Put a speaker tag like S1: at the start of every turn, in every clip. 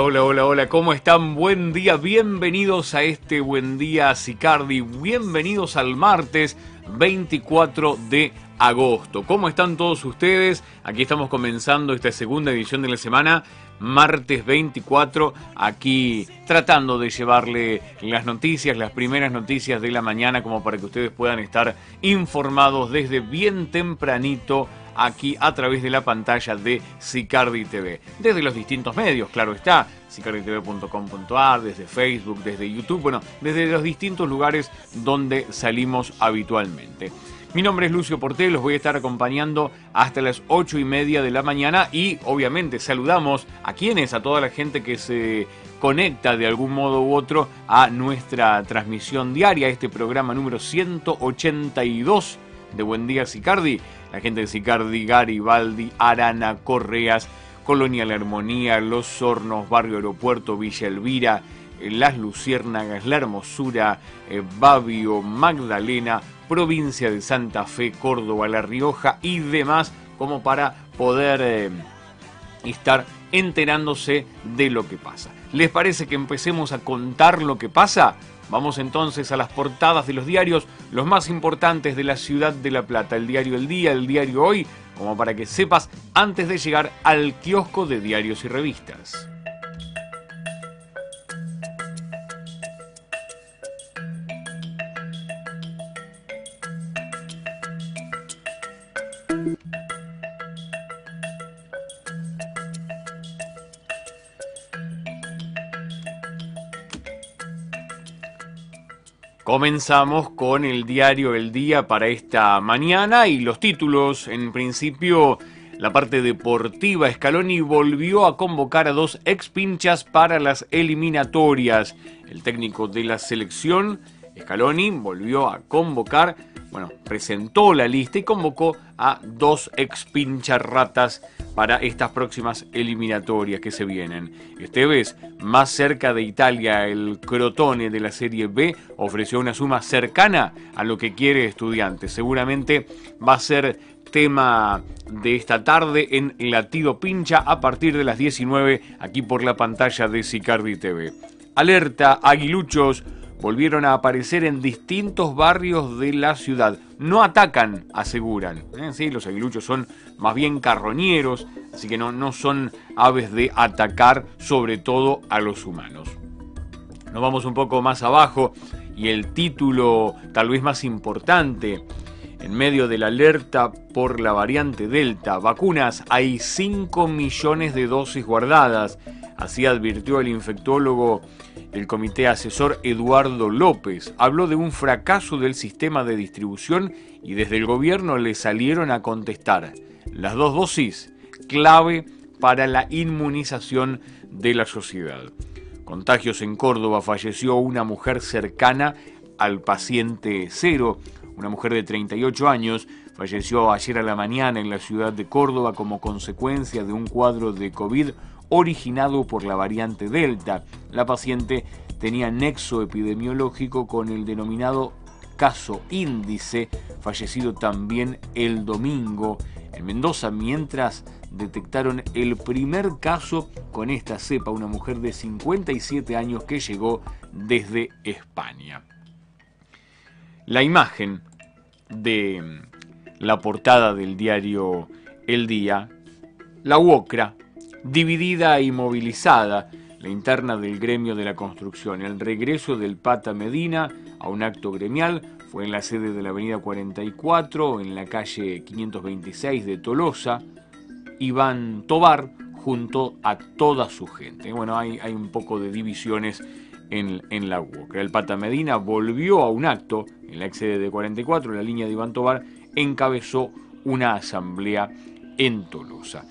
S1: Hola, hola, hola, ¿cómo están? Buen día, bienvenidos a este Buen Día Sicardi, bienvenidos al martes 24 de agosto. ¿Cómo están todos ustedes? Aquí estamos comenzando esta segunda edición de la semana, martes 24, aquí tratando de llevarle las noticias, las primeras noticias de la mañana, como para que ustedes puedan estar informados desde bien tempranito aquí a través de la pantalla de Sicardi TV. Desde los distintos medios, claro está, sicarditv.com.ar, desde Facebook, desde YouTube, bueno, desde los distintos lugares donde salimos habitualmente. Mi nombre es Lucio Portel, los voy a estar acompañando hasta las 8 y media de la mañana y obviamente saludamos a quienes, a toda la gente que se conecta de algún modo u otro a nuestra transmisión diaria, este programa número 182 de Buen Día Sicardi la gente de Sicardi, Garibaldi, Arana, Correas, Colonia La Armonía, Los Hornos, Barrio Aeropuerto, Villa Elvira, eh, Las Luciérnagas, La Hermosura, eh, Babio, Magdalena, provincia de Santa Fe, Córdoba, La Rioja y demás, como para poder eh, estar enterándose de lo que pasa. ¿Les parece que empecemos a contar lo que pasa? Vamos entonces a las portadas de los diarios, los más importantes de la ciudad de La Plata, el diario El Día, el diario Hoy, como para que sepas antes de llegar al kiosco de diarios y revistas. Comenzamos con el diario El Día para esta mañana y los títulos. En principio, la parte deportiva. Scaloni volvió a convocar a dos ex pinchas para las eliminatorias. El técnico de la selección, Scaloni, volvió a convocar, bueno, presentó la lista y convocó a dos ex ratas para estas próximas eliminatorias que se vienen. Este vez, más cerca de Italia, el Crotone de la Serie B ofreció una suma cercana a lo que quiere estudiante. Seguramente va a ser tema de esta tarde en Latido Pincha a partir de las 19 aquí por la pantalla de Sicardi TV. Alerta, aguiluchos volvieron a aparecer en distintos barrios de la ciudad. No atacan, aseguran. ¿eh? Sí, los aguiluchos son más bien carroñeros, así que no, no son aves de atacar sobre todo a los humanos. Nos vamos un poco más abajo y el título tal vez más importante. En medio de la alerta por la variante Delta, vacunas, hay 5 millones de dosis guardadas. Así advirtió el infectólogo el comité asesor Eduardo López habló de un fracaso del sistema de distribución y desde el gobierno le salieron a contestar las dos dosis clave para la inmunización de la sociedad. Contagios en Córdoba falleció una mujer cercana al paciente cero, una mujer de 38 años, falleció ayer a la mañana en la ciudad de Córdoba como consecuencia de un cuadro de COVID originado por la variante Delta. La paciente tenía nexo epidemiológico con el denominado caso índice, fallecido también el domingo en Mendoza, mientras detectaron el primer caso con esta cepa, una mujer de 57 años que llegó desde España. La imagen de la portada del diario El Día, la UOCRA, dividida y movilizada la interna del gremio de la construcción. El regreso del Pata Medina a un acto gremial fue en la sede de la Avenida 44, en la calle 526 de Tolosa. Iván Tobar junto a toda su gente. Bueno, hay, un poco de divisiones en, en la UOCRA. El Pata Medina volvió a un acto en la ex sede de 44, en la línea de Iván Tobar, encabezó una asamblea en Tolosa.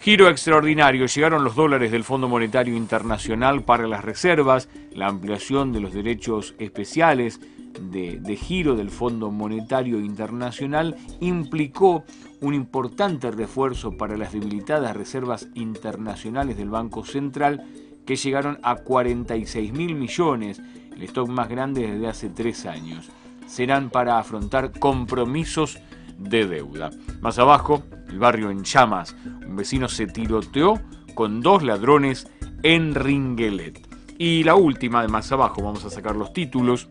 S1: Giro extraordinario, llegaron los dólares del Fondo Monetario Internacional para las reservas, la ampliación de los derechos especiales de, giro del Fondo Monetario Internacional implicó un importante refuerzo para las debilitadas reservas internacionales del Banco Central que llegaron a 46 mil millones, el stock más grande desde hace tres años. Serán para afrontar compromisos de deuda. Más abajo, el barrio en llamas. Un vecino se tiroteó con dos ladrones en Ringelet. Y la última, de más abajo, vamos a sacar los títulos.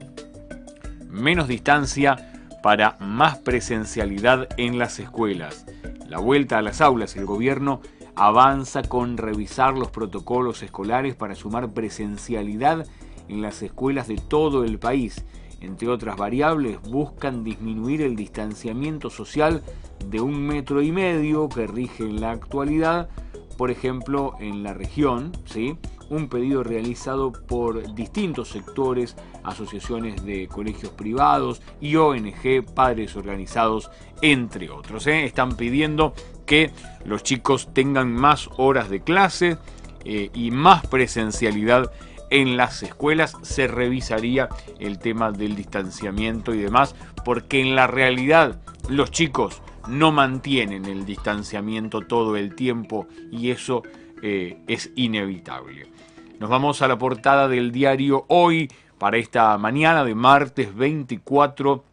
S1: Menos distancia para más presencialidad en las escuelas. La vuelta a las aulas, el gobierno avanza con revisar los protocolos escolares para sumar presencialidad en las escuelas de todo el país. Entre otras variables, buscan disminuir el distanciamiento social de un metro y medio que rige en la actualidad, por ejemplo, en la región, ¿sí? un pedido realizado por distintos sectores, asociaciones de colegios privados y ONG, padres organizados, entre otros. ¿eh? Están pidiendo que los chicos tengan más horas de clase eh, y más presencialidad en las escuelas. Se revisaría el tema del distanciamiento y demás, porque en la realidad los chicos no mantienen el distanciamiento todo el tiempo y eso eh, es inevitable. Nos vamos a la portada del diario Hoy para esta mañana de martes 24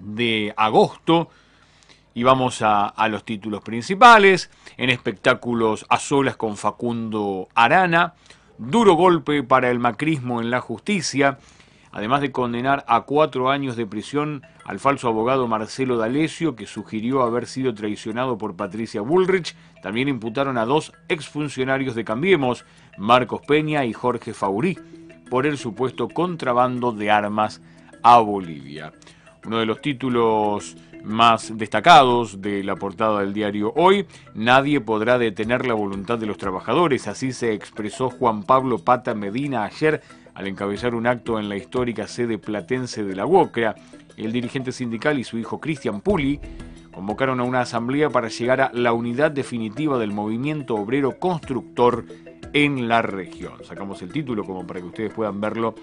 S1: de agosto. Y vamos a, a, los títulos principales. En espectáculos a solas con Facundo Arana. Duro golpe para el macrismo en la justicia además de condenar a cuatro años de prisión al falso abogado Marcelo D'Alessio, que sugirió haber sido traicionado por Patricia Bullrich, también imputaron a dos exfuncionarios de Cambiemos, Marcos Peña y Jorge Faurí, por el supuesto contrabando de armas a Bolivia. Uno de los títulos más destacados de la portada del diario Hoy, nadie podrá detener la voluntad de los trabajadores, así se expresó Juan Pablo Pata Medina ayer al encabezar un acto en la histórica sede platense de la UOCRA, el dirigente sindical y su hijo Cristian Puli convocaron a una asamblea para llegar a la unidad definitiva del movimiento obrero constructor en la región. Sacamos el título como para que ustedes puedan verlo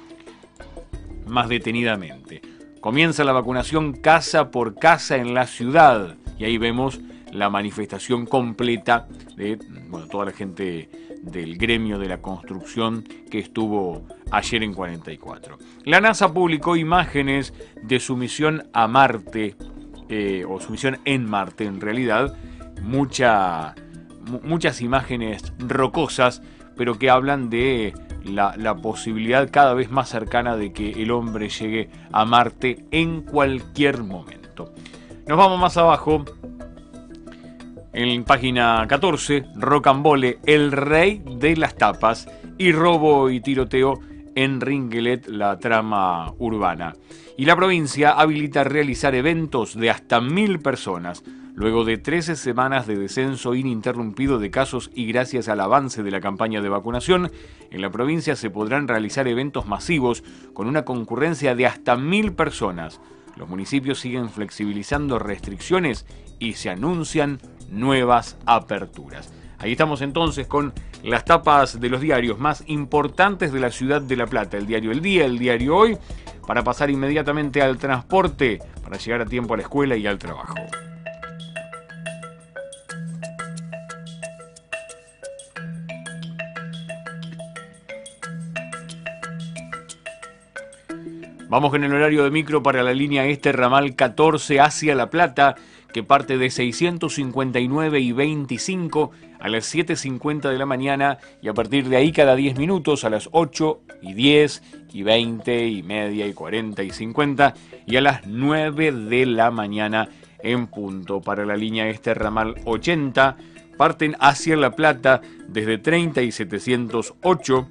S1: más detenidamente. Comienza la vacunación casa por casa en la ciudad y ahí vemos la manifestación completa de toda la gente del gremio de la construcción que estuvo ayer en 44. La NASA publicó imágenes de su misión a Marte, eh, o su misión en Marte en realidad, muchas imágenes rocosas, pero que hablan de la, posibilidad cada vez más cercana de que el hombre llegue a Marte en cualquier momento. Nos vamos más abajo en página 14, Rocambole, el rey de las tapas, y robo y tiroteo en Ringelet, la trama urbana. Y la provincia habilita realizar eventos de hasta mil personas. Luego de 13 semanas de descenso ininterrumpido de casos y gracias al avance de la campaña de vacunación, en la provincia se podrán realizar eventos masivos con una concurrencia de hasta mil personas. Los municipios siguen flexibilizando restricciones y se anuncian nuevas aperturas. Ahí estamos entonces con las tapas de los diarios más importantes de la ciudad de La Plata, el diario El Día, el diario Hoy, para pasar inmediatamente al transporte, para llegar a tiempo a la escuela y al trabajo. Vamos con el horario de micro para la línea este ramal 14 hacia La Plata que parte de 659 y 25 a las 7.50 de la mañana y a partir de ahí cada 10 minutos a las 8 y 10 y 20 y media y 40 y 50 y a las 9 de la mañana en punto. Para la línea este ramal 80 parten hacia La Plata desde 30 y 708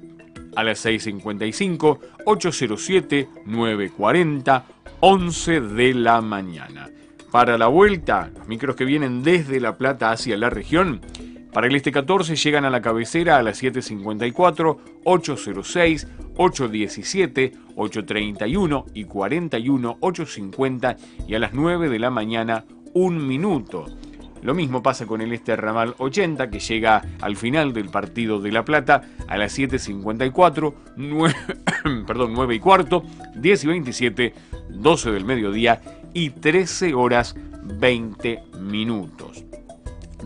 S1: a las 6.55, 807, 940, 11 de la mañana. Para la vuelta, los micros que vienen desde La Plata hacia la región, para el este 14 llegan a la cabecera a las 7.54, 806, 817, 831 y 41, 850 y a las 9 de la mañana un minuto. Lo mismo pasa con el este ramal 80 que llega al final del partido de La Plata a las 7.54, 9, perdón, 9 y cuarto, 10 y 27, 12 del mediodía y 13 horas 20 minutos.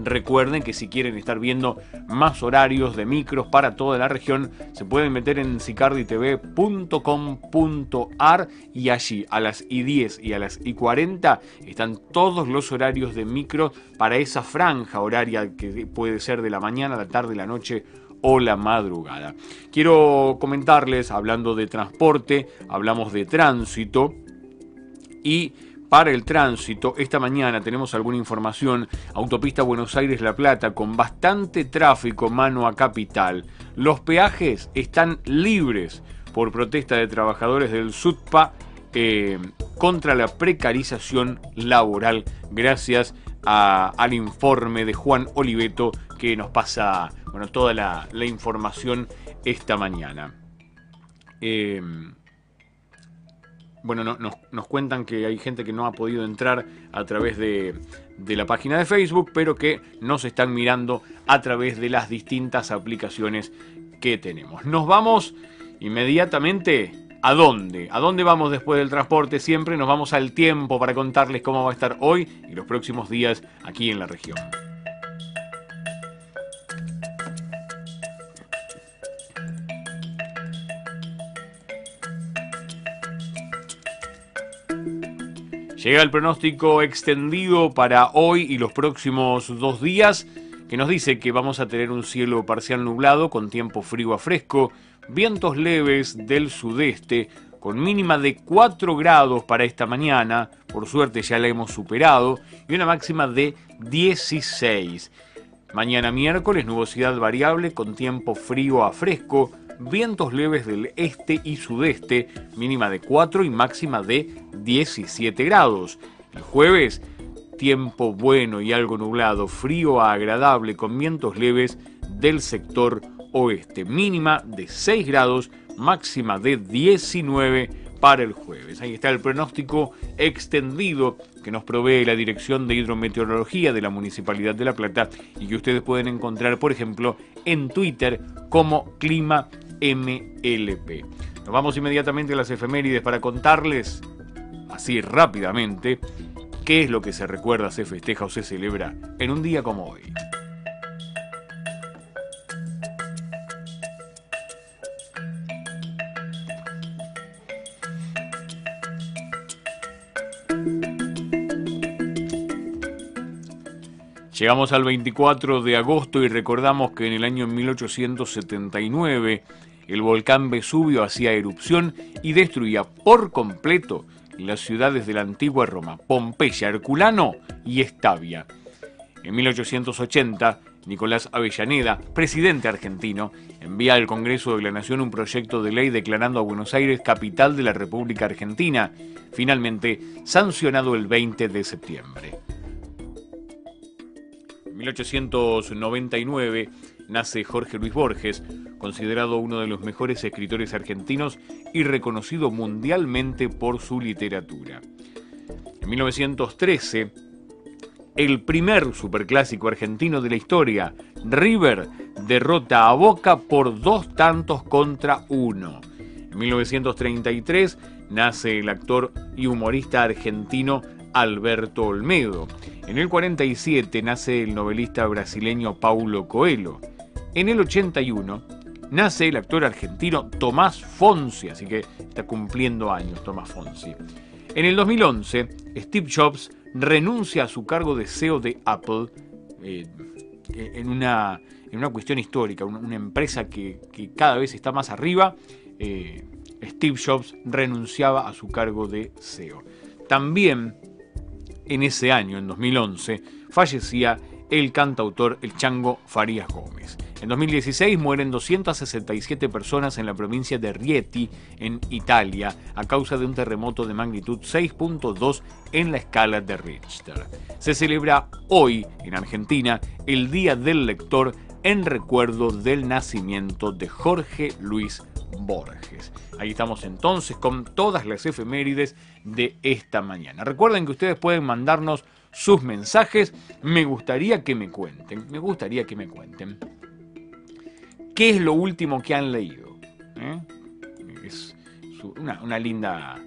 S1: Recuerden que si quieren estar viendo más horarios de micros para toda la región, se pueden meter en sicarditv.com.ar y allí a las I10 y a las I40 están todos los horarios de micro para esa franja horaria que puede ser de la mañana, la tarde, la noche o la madrugada. Quiero comentarles, hablando de transporte, hablamos de tránsito y para el tránsito. Esta mañana tenemos alguna información. Autopista Buenos Aires-La Plata con bastante tráfico mano a capital. Los peajes están libres por protesta de trabajadores del SUTPA eh, contra la precarización laboral. Gracias al informe de Juan Oliveto que nos pasa bueno, toda la, información esta mañana. Eh, bueno, nos, cuentan que hay gente que no ha podido entrar a través de, de, la página de Facebook, pero que nos están mirando a través de las distintas aplicaciones que tenemos. Nos vamos inmediatamente. ¿A dónde? ¿A dónde vamos después del transporte? Siempre nos vamos al tiempo para contarles cómo va a estar hoy y los próximos días aquí en la región. Llega el pronóstico extendido para hoy y los próximos dos días, que nos dice que vamos a tener un cielo parcial nublado con tiempo frío a fresco, vientos leves del sudeste, con mínima de 4 grados para esta mañana, por suerte ya la hemos superado, y una máxima de 16. Mañana miércoles, nubosidad variable con tiempo frío a fresco, vientos leves del este y sudeste, mínima de 4 y máxima de 17 grados. El jueves, tiempo bueno y algo nublado, frío a agradable con vientos leves del sector oeste, mínima de 6 grados, máxima de 19 para el jueves. Ahí está el pronóstico extendido que nos provee la Dirección de Hidrometeorología de la Municipalidad de La Plata y que ustedes pueden encontrar, por ejemplo, en Twitter como Clima MLP. Nos vamos inmediatamente a las efemérides para contarles, así rápidamente, qué es lo que se recuerda, se festeja o se celebra en un día como hoy. Llegamos al 24 de agosto y recordamos que en el año 1879 el volcán Vesubio hacía erupción y destruía por completo las ciudades de la antigua Roma, Pompeya, Herculano y Estavia. En 1880, Nicolás Avellaneda, presidente argentino, envía al Congreso de la Nación un proyecto de ley declarando a Buenos Aires capital de la República Argentina, finalmente sancionado el 20 de septiembre. En 1899, nace Jorge Luis Borges, considerado uno de los mejores escritores argentinos y reconocido mundialmente por su literatura. En 1913, el primer superclásico argentino de la historia, River, derrota a Boca por dos tantos contra uno. En 1933 nace el actor y humorista argentino Alberto Olmedo. En el 47 nace el novelista brasileño Paulo Coelho. En el 81 nace el actor argentino Tomás Fonsi, así que está cumpliendo años Tomás Fonsi. En el 2011, Steve Jobs renuncia a su cargo de CEO de Apple eh, en, una, en, una, cuestión histórica, una, empresa que, cada vez está más arriba. Eh, Steve Jobs renunciaba a su cargo de CEO. También en ese año, en 2011, fallecía el cantautor El Chango Farías Gómez. En 2016 mueren 267 personas en la provincia de Rieti, en Italia, a causa de un terremoto de magnitud 6.2 en la escala de Richter. Se celebra hoy, en Argentina, el Día del Lector en recuerdo del nacimiento de Jorge Luis Borges. Ahí estamos entonces con todas las efemérides de esta mañana. Recuerden que ustedes pueden mandarnos sus mensajes. Me gustaría que me cuenten, me gustaría que me cuenten. ¿Qué es lo último que han leído? ¿Eh? Es una, linda,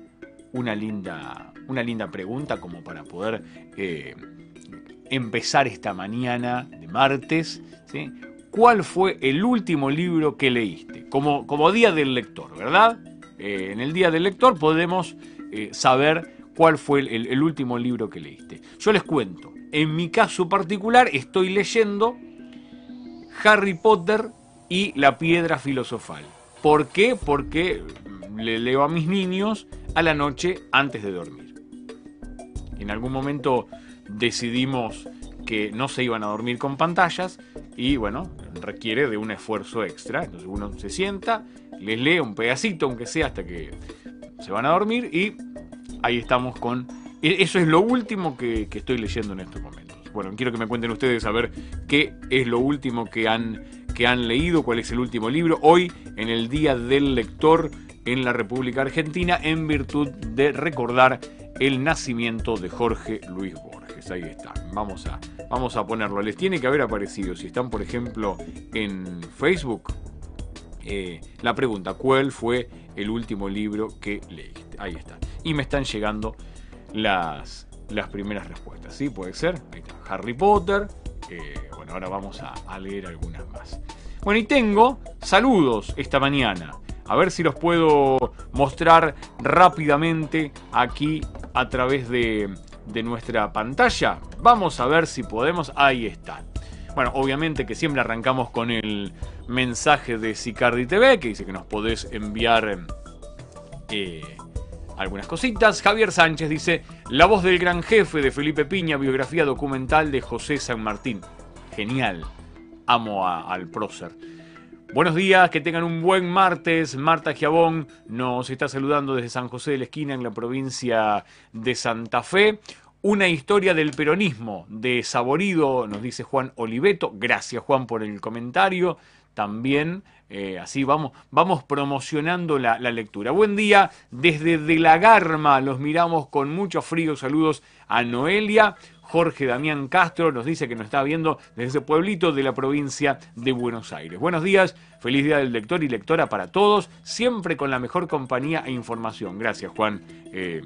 S1: una, linda, una linda pregunta como para poder eh, empezar esta mañana de martes. ¿Cuál fue el último libro que leíste? Como, como Día del Lector, ¿verdad? Eh, en el Día del Lector podemos saber cuál fue el, último libro que leíste. Yo les cuento, en mi caso particular estoy leyendo Harry Potter y La piedra filosofal. ¿Por qué? Porque le leo a mis niños a la noche antes de dormir. En algún momento decidimos que no se iban a dormir con pantallas y bueno, requiere de un esfuerzo extra. Entonces uno se sienta, les lee un pedacito, aunque sea hasta que se van a dormir y ahí estamos con... E, eso es lo último que, estoy leyendo en estos momentos. Bueno, quiero que me cuenten ustedes a ver qué es lo último que han, que han leído, cuál es el último libro. Hoy, en el Día del Lector en la República Argentina, en virtud de recordar el nacimiento de Jorge Luis Borges. Ahí está. Vamos a, vamos a ponerlo. Les tiene que haber aparecido. Si están, por ejemplo, en Facebook, eh, la pregunta, ¿cuál fue el último libro que leíste? Ahí está. Y me están llegando las, las primeras respuestas. ¿Sí? Puede ser. Ahí está. Harry Potter. Eh, bueno, ahora vamos a, leer algunas más. Bueno, y tengo saludos esta mañana. A ver si los puedo mostrar rápidamente aquí a través de, de nuestra pantalla. Vamos a ver si podemos. Ahí está. Bueno, obviamente que siempre arrancamos con el mensaje de Sicardi TV, que dice que nos podés enviar eh, algunas cositas. Javier Sánchez dice, La voz del gran jefe de Felipe Piña, biografía documental de José San Martín. Genial. Amo al prócer. Buenos días, que tengan un buen martes. Marta Giabón nos está saludando desde San José de la Esquina en la provincia de Santa Fe. Una historia del peronismo de Saborido, nos dice Juan Oliveto. Gracias Juan por el comentario. También eh, así vamos, vamos promocionando la, lectura. Buen día, desde De la Garma los miramos con mucho frío. Saludos a Noelia. Jorge Damián Castro nos dice que nos está viendo desde ese pueblito de la provincia de Buenos Aires. Buenos días, feliz día del lector y lectora para todos, siempre con la mejor compañía e información. Gracias Juan. Eh,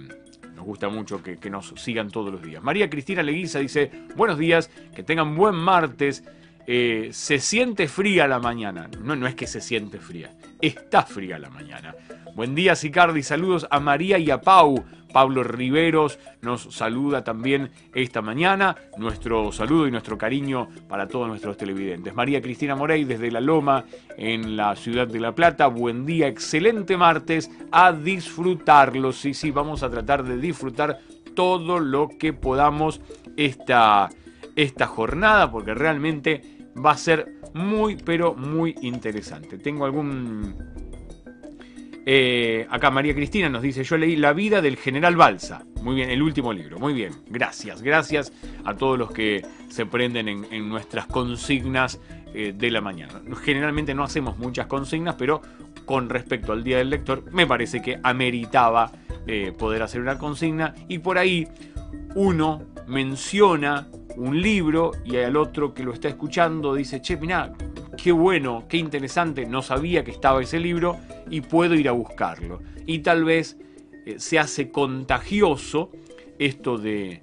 S1: gusta mucho que, nos sigan todos los días. María Cristina Leguiza dice, buenos días, que tengan buen martes. Eh, se siente fría la mañana. No, no es que se siente fría, está fría la mañana. Buen día, Sicardi. Saludos a María y a Pau. Pablo Riveros nos saluda también esta mañana. Nuestro saludo y nuestro cariño para todos nuestros televidentes. María Cristina Morey desde La Loma, en la ciudad de La Plata. Buen día, excelente martes. A disfrutarlo. Sí, sí, vamos a tratar de disfrutar todo lo que podamos esta, esta jornada, porque realmente va a ser muy, pero muy interesante. Tengo algún eh, acá María Cristina nos dice, yo leí La vida del general Balsa. Muy bien, el último libro. Muy bien, gracias. Gracias a todos los que se prenden en, nuestras consignas eh, de la mañana. Generalmente no hacemos muchas consignas, pero con respecto al Día del Lector, me parece que ameritaba eh, poder hacer una consigna. Y por ahí uno menciona un libro y al otro que lo está escuchando dice, che, mirá, qué bueno, qué interesante, no sabía que estaba ese libro y puedo ir a buscarlo. Y tal vez eh, se hace contagioso esto de,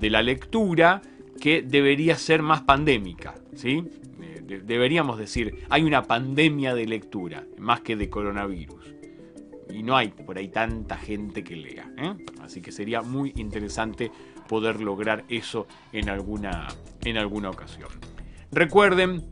S1: la lectura que debería ser más pandémica, ¿sí? Eh, deberíamos decir, hay una pandemia de lectura, más que de coronavirus. Y no hay por ahí tanta gente que lea. ¿eh? Así que sería muy interesante poder lograr eso en alguna, en alguna ocasión. Recuerden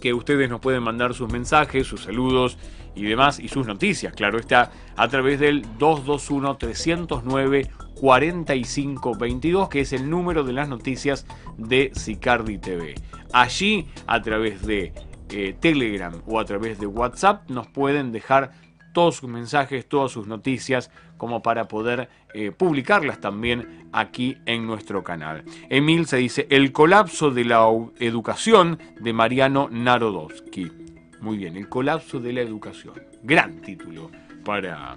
S1: que ustedes nos pueden mandar sus mensajes, sus saludos y demás, y sus noticias, claro está, a través del 221-309-4522, que es el número de las noticias de Sicardi TV. Allí, a través de eh, Telegram o a través de WhatsApp, nos pueden dejar todos sus mensajes, todas sus noticias, como para poder eh, publicarlas también aquí en nuestro canal. Emil se dice, el colapso de la educación de Mariano Narodowski. Muy bien, el colapso de la educación. Gran título para,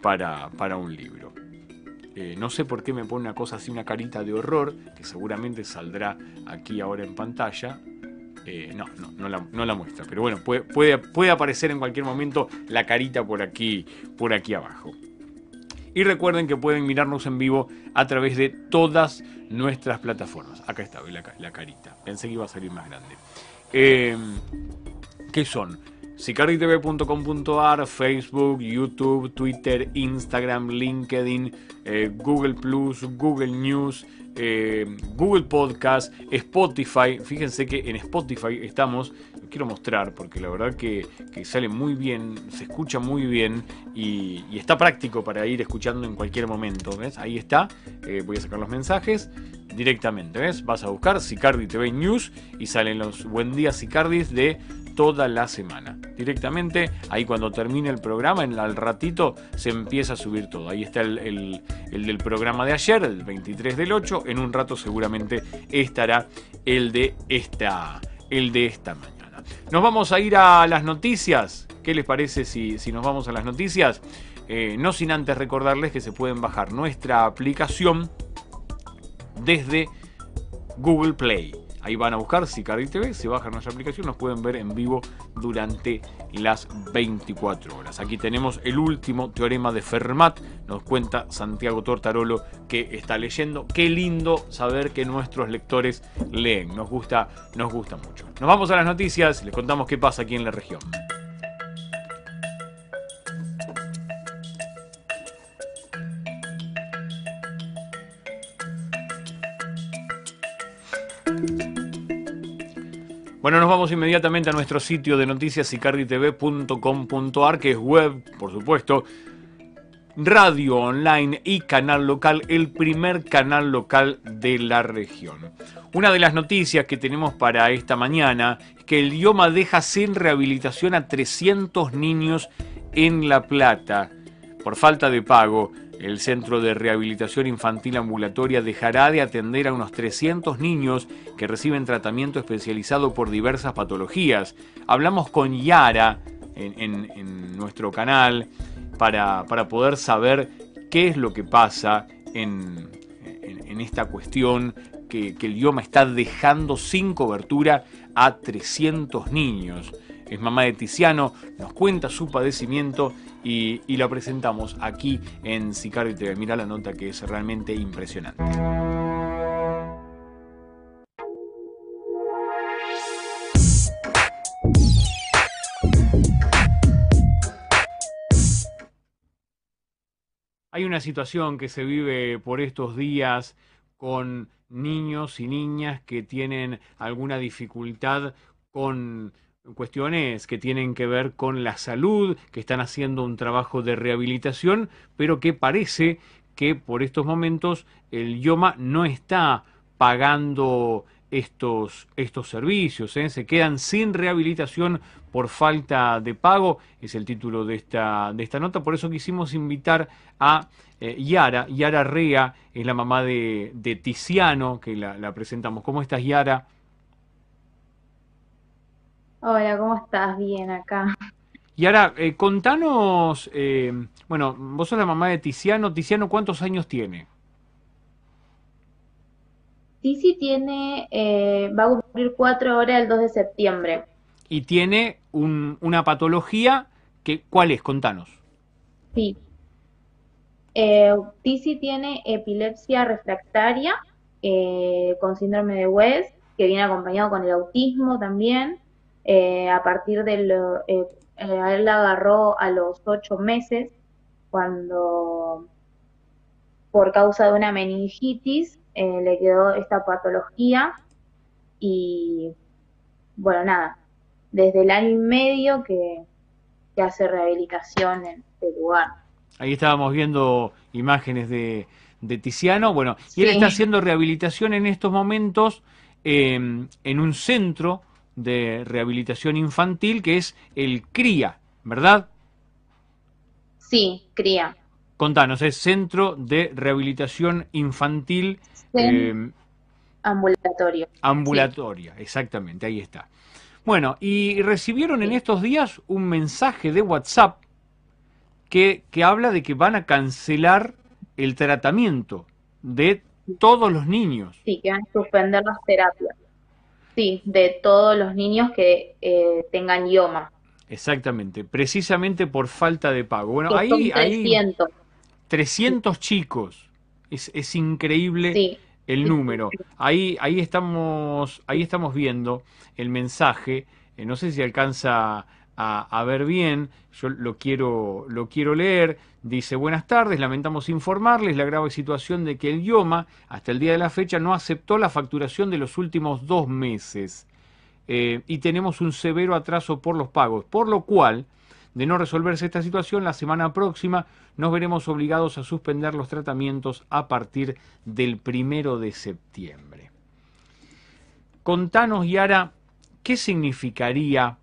S1: para, para un libro. Eh, no sé por qué me pone una cosa así, una carita de horror, que seguramente saldrá aquí ahora en pantalla. Eh, no, no, no la, muestra. Pero bueno, puede, puede, puede, aparecer en cualquier momento la carita por aquí, por aquí abajo. Y recuerden que pueden mirarnos en vivo a través de todas nuestras plataformas. Acá está, la, la carita. Pensé que iba a salir más grande. Eh, ¿Qué son? sicarditv.com.ar, Facebook, YouTube, Twitter, Instagram, LinkedIn, eh, Google Plus, Google News, eh, Google Podcast, Spotify. Fíjense que en Spotify estamos, quiero mostrar porque la verdad que, sale muy bien, se escucha muy bien y, está práctico para ir escuchando en cualquier momento. ¿Ves? Ahí está. Eh, voy a sacar los mensajes directamente. ¿Ves? Vas a buscar Sicardi TV News y salen los Buen Día Sicardis de toda la semana. Directamente, ahí cuando termine el programa, en al ratito, se empieza a subir todo. Ahí está el, del programa de ayer, el 23 del 8. En un rato seguramente estará el de esta, el de esta mañana. Nos vamos a ir a las noticias. ¿Qué les parece si, si nos vamos a las noticias? Eh, no sin antes recordarles que se pueden bajar nuestra aplicación desde Google Play. Ahí van a buscar Sicardi TV, se bajan nuestra aplicación, nos pueden ver en vivo durante las 24 horas. Aquí tenemos el último teorema de Fermat, nos cuenta Santiago Tortarolo que está leyendo. Qué lindo saber que nuestros lectores leen, nos gusta, nos gusta mucho. Nos vamos a las noticias, les contamos qué pasa aquí en la región. Bueno, nos vamos inmediatamente a nuestro sitio de noticias sicarditv.com.ar, que es web, por supuesto, radio online y canal local, el primer canal local de la región. Una de las noticias que tenemos para esta mañana es que el IOMA deja sin rehabilitación a 300 niños en La Plata por falta de pago. El Centro de Rehabilitación Infantil Ambulatoria dejará de atender a unos 300 niños que reciben tratamiento especializado por diversas patologías. Hablamos con Yara en, nuestro canal para, poder saber qué es lo que pasa en, esta cuestión que, que el idioma está dejando sin cobertura a 300 niños. Es mamá de Tiziano, nos cuenta su padecimiento y, la presentamos aquí en Sicario TV. Mira la nota que es realmente impresionante. Hay una situación que se vive por estos días con niños y niñas que tienen alguna dificultad con cuestiones que tienen que ver con la salud, que están haciendo un trabajo de rehabilitación, pero que parece que por estos momentos el IOMA no está pagando estos, estos servicios, ¿eh? se quedan sin rehabilitación por falta de pago, es el título de esta, de esta nota, por eso quisimos invitar a eh, Yara, Yara Rea es la mamá de, de Tiziano, que la, la presentamos. ¿Cómo estás Yara?
S2: Hola, ¿cómo estás? Bien acá.
S1: Y ahora, eh, contanos, eh, bueno, vos sos la mamá de Tiziano. Tiziano, ¿cuántos años tiene?
S2: Tizi tiene, eh, va a cumplir cuatro horas el 2 de septiembre.
S1: Y tiene una patología, que, ¿cuál es? Contanos.
S2: Sí. Eh, Tizi tiene epilepsia refractaria con síndrome de West, que viene acompañado con el autismo también. Eh, a partir de lo, eh, eh, él la agarró a los ocho meses cuando por causa de una meningitis le quedó esta patología y bueno nada desde el año y medio que, hace rehabilitación en este lugar.
S1: Ahí estábamos viendo imágenes de, de Tiziano. Bueno y él está haciendo rehabilitación en estos momentos en un centro de rehabilitación infantil que es el CRIA, ¿verdad?
S2: Sí, CRIA.
S1: Contanos, es Centro de Rehabilitación Infantil
S2: Ambulatorio.
S1: Ambulatoria, exactamente, ahí está. Bueno, y recibieron en estos días un mensaje de WhatsApp que, que habla de que van a cancelar el tratamiento de todos los niños.
S2: Sí, que van a suspender las terapias. Sí, de todos los niños que eh, tengan idioma.
S1: Exactamente, precisamente por falta de pago. Bueno, ahí hay 300. 300 chicos. Es, es increíble el número. Ahí, ahí, estamos, ahí estamos viendo el mensaje. Eh, no sé si alcanza a, ver bien, yo lo quiero, lo quiero leer. Dice, buenas tardes, lamentamos informarles la grave situación de que el IOMA, hasta el día de la fecha, no aceptó la facturación de los últimos dos meses. eh, y tenemos un severo atraso por los pagos, por lo cual, de no resolverse esta situación, la semana próxima nos veremos obligados a suspender los tratamientos a partir del primero de septiembre. Contanos, Yara, ¿qué significaría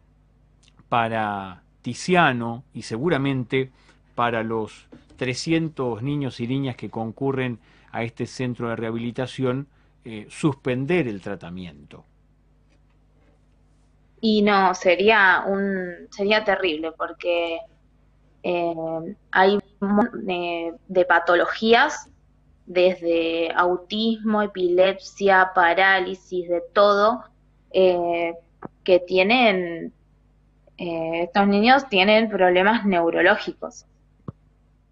S1: para Tiziano y seguramente para los 300 niños y niñas que concurren a este centro de rehabilitación eh, suspender el tratamiento?
S2: Y no, sería un sería terrible porque eh, hay eh, de patologías desde autismo, epilepsia, parálisis, de todo, que tienen, estos niños tienen problemas neurológicos.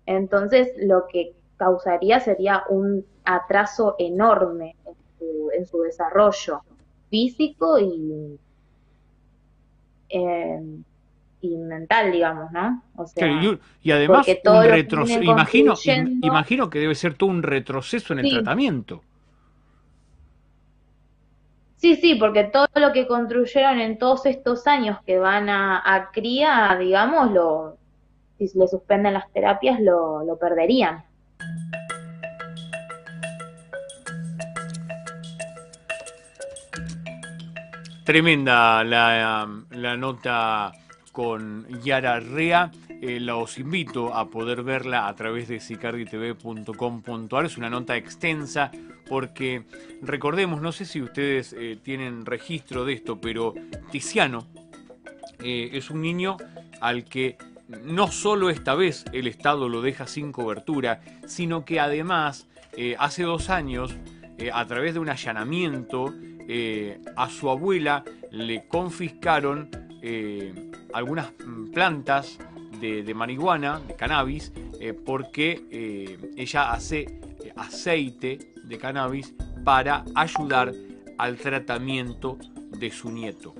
S2: Entonces, lo que causaría sería un atraso enorme en su, en su desarrollo físico y eh, y mental, digamos, ¿no?
S1: O sea, y, además, un imagino, imagino que debe ser todo un retroceso en el tratamiento.
S2: Sí, sí, porque todo lo que construyeron en todos estos años que van a, a cría, digamos, lo, si le suspenden las terapias, lo, lo perderían.
S1: Tremenda la, nota con Yara Rea. Eh, los invito a poder verla a través de sicarditv.com.ar. Es una nota extensa porque recordemos, no sé si ustedes eh, tienen registro de esto, pero Tiziano eh, es un niño al que no solo esta vez el Estado lo deja sin cobertura, sino que además hace dos años, a través de un allanamiento, eh, a su abuela le confiscaron eh, algunas mm, plantas de, marihuana, de cannabis, eh, porque ella hace aceite de cannabis para ayudar al tratamiento de su nieto.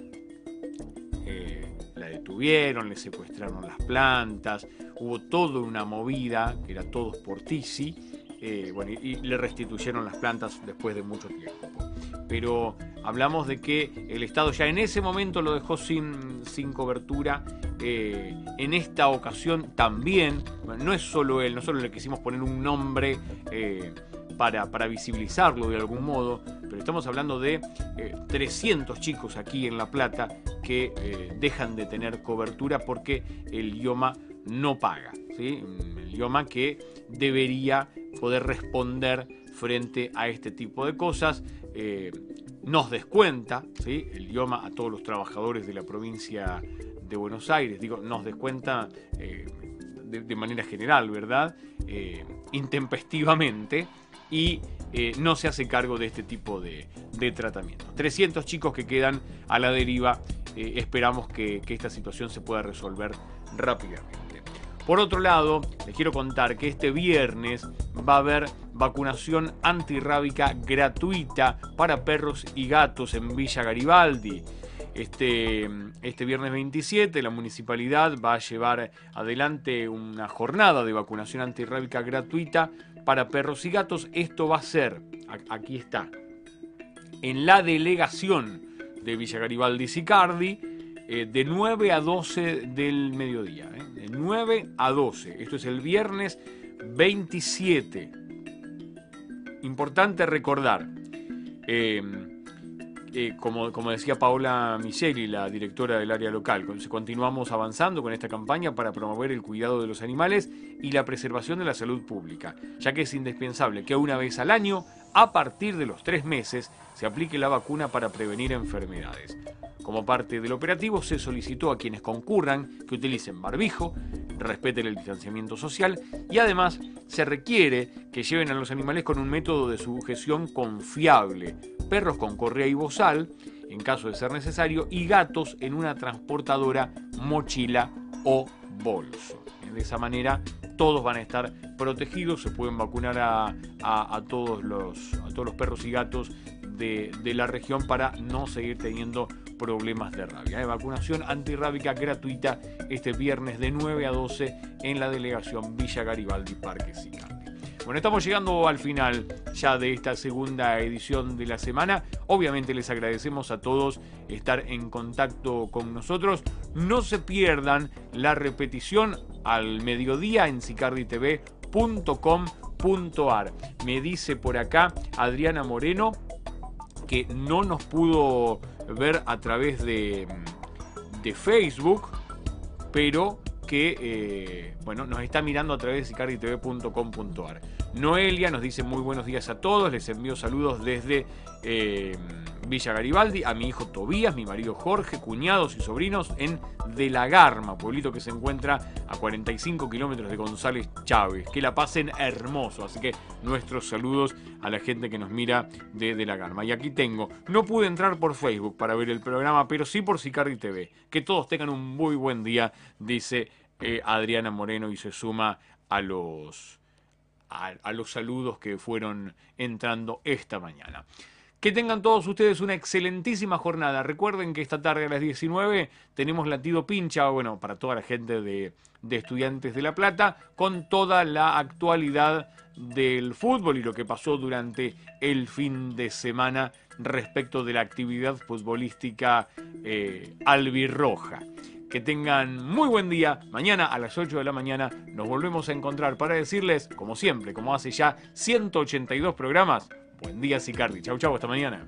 S1: la detuvieron, le secuestraron las plantas, hubo toda una movida, que era todos por Tizi, bueno, y le restituyeron las plantas después de mucho tiempo pero hablamos de que el Estado ya en ese momento lo dejó sin, sin cobertura. Eh, en esta ocasión también, no es solo él, no solo le quisimos poner un nombre eh, para, visibilizarlo de algún modo, pero estamos hablando de 300 eh, chicos aquí en La Plata que dejan de tener cobertura porque el IOMA no paga. El IOMA que debería poder responder frente a este tipo de cosas. Eh, nos descuenta ¿sí? el idioma a todos los trabajadores de la provincia de Buenos Aires, digo, nos descuenta eh, de, manera general, ¿verdad? Eh, intempestivamente y no se hace cargo de este tipo de, de tratamiento. 300 chicos que quedan a la deriva, esperamos que esta situación se pueda resolver rápidamente. Por otro lado, les quiero contar que este viernes va a haber vacunación antirrábica gratuita para perros y gatos en Villa Garibaldi. Este, este, viernes 27 la municipalidad va a llevar adelante una jornada de vacunación antirrábica gratuita para perros y gatos. Esto va a ser, aquí está, en la delegación de Villa Garibaldi Sicardi, eh, de 9 a 12 del mediodía. ¿eh? De 9 a 12. Esto es el viernes 27 importante recordar, eh, eh, como, como, decía Paola Miseli, la directora del área local, continuamos avanzando con esta campaña para promover el cuidado de los animales y la preservación de la salud pública, ya que es indispensable que una vez al año, a partir de los tres meses, se aplique la vacuna para prevenir enfermedades. Como parte del operativo se solicitó a quienes concurran que utilicen barbijo, respeten el distanciamiento social y además se requiere que lleven a los animales con un método de sujeción confiable, perros con correa y bozal, en caso de ser necesario, y gatos en una transportadora, mochila o bolso. De esa manera todos van a estar protegidos, se pueden vacunar a, todos, los, a todos los perros y gatos de, de, la región para no seguir teniendo problemas de rabia. ¿eh? Vacunación antirrábica gratuita este viernes de 9 a 12 en la delegación Villa Garibaldi Parque Sicardi. Bueno, estamos llegando al final ya de esta segunda edición de la semana. Obviamente les agradecemos a todos estar en contacto con nosotros. No se pierdan la repetición al mediodía en sicarditv.com.ar. Me dice por acá Adriana Moreno que no nos pudo ver a través de, de Facebook, pero que eh, bueno, nos está mirando a través de sicarditv.com.ar. Noelia nos dice muy buenos días a todos, les envío saludos desde eh, Villa Garibaldi, a mi hijo Tobías, mi marido Jorge, cuñados y sobrinos en De la Garma, pueblito que se encuentra a 45 kilómetros de González Chávez. Que la pasen hermoso, así que nuestros saludos a la gente que nos mira de De la Garma. Y aquí tengo, no pude entrar por Facebook para ver el programa, pero sí por Sicardi TV. Que todos tengan un muy buen día, dice eh, Adriana Moreno y se suma a los, a los saludos que fueron entrando esta mañana. Que tengan todos ustedes una excelentísima jornada. Recuerden que esta tarde a las 19 tenemos latido pincha, bueno, para toda la gente de, estudiantes de La Plata, con toda la actualidad del fútbol y lo que pasó durante el fin de semana respecto de la actividad futbolística eh, albirroja. Que tengan muy buen día. Mañana a las 8 de la mañana nos volvemos a encontrar para decirles, como siempre, como hace ya 182 programas, Buen día, Sicardi. Chau, chau, hasta mañana.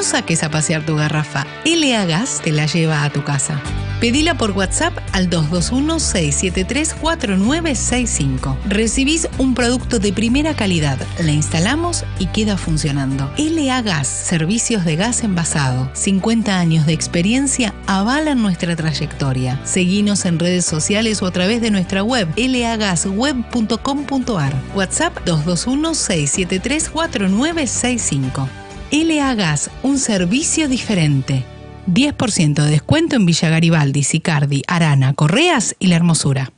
S3: No saques a pasear tu garrafa. LA Gas te la lleva a tu casa. Pedila por WhatsApp al 221-673-4965. Recibís un producto de primera calidad, la instalamos y queda funcionando. LA Gas, servicios de gas envasado. 50 años de experiencia avalan nuestra trayectoria. Seguinos en redes sociales o a través de nuestra web lagasweb.com.ar. WhatsApp 221-673-4965. LA Gas, un servicio diferente. 10% de descuento en Villa Garibaldi, Sicardi, Arana, Correas y La Hermosura.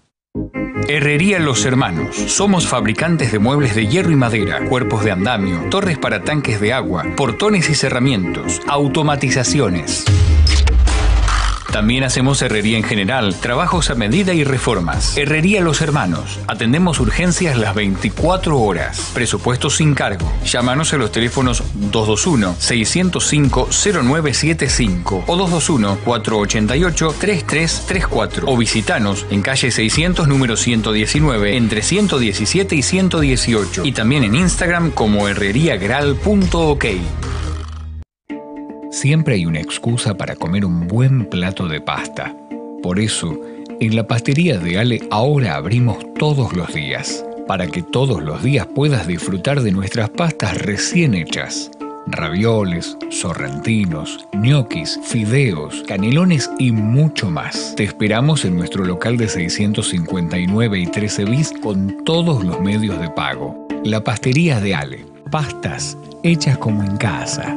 S4: Herrería Los Hermanos. Somos fabricantes de muebles de hierro y madera, cuerpos de andamio, torres para tanques de agua, portones y cerramientos, automatizaciones.
S1: También hacemos herrería en general, trabajos a medida y reformas. Herrería Los Hermanos. Atendemos urgencias las 24 horas. Presupuesto sin cargo. Llámanos a los teléfonos 221-605-0975 o 221-488-3334 o visitanos en calle 600 número 119 entre 117 y 118 y también en Instagram como herreriagral.ok. Siempre hay una excusa para comer un buen plato de pasta. Por eso, en la pastería de Ale ahora abrimos todos los días, para que todos los días puedas disfrutar de nuestras pastas recién hechas. Ravioles, sorrentinos, ñoquis, fideos, canelones y mucho más. Te esperamos en nuestro local de 659 y 13 bis con todos los medios de pago. La pastería de Ale. Pastas hechas como en casa.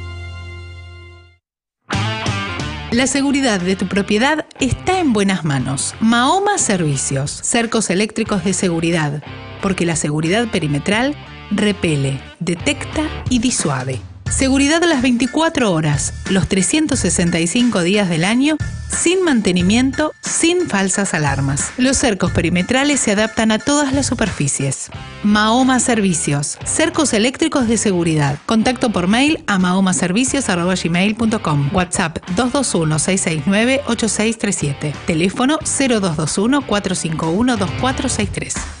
S3: La seguridad de tu propiedad está en buenas manos. Mahoma Servicios, cercos eléctricos de seguridad, porque la seguridad perimetral repele, detecta y disuade. Seguridad a las 24 horas, los 365 días del año, sin mantenimiento, sin falsas alarmas. Los cercos perimetrales se adaptan a todas las superficies. Mahoma Servicios, cercos eléctricos de seguridad. Contacto por mail a mahomaservicios.gmail.com. WhatsApp 221-669-8637. Teléfono 0221-451-2463.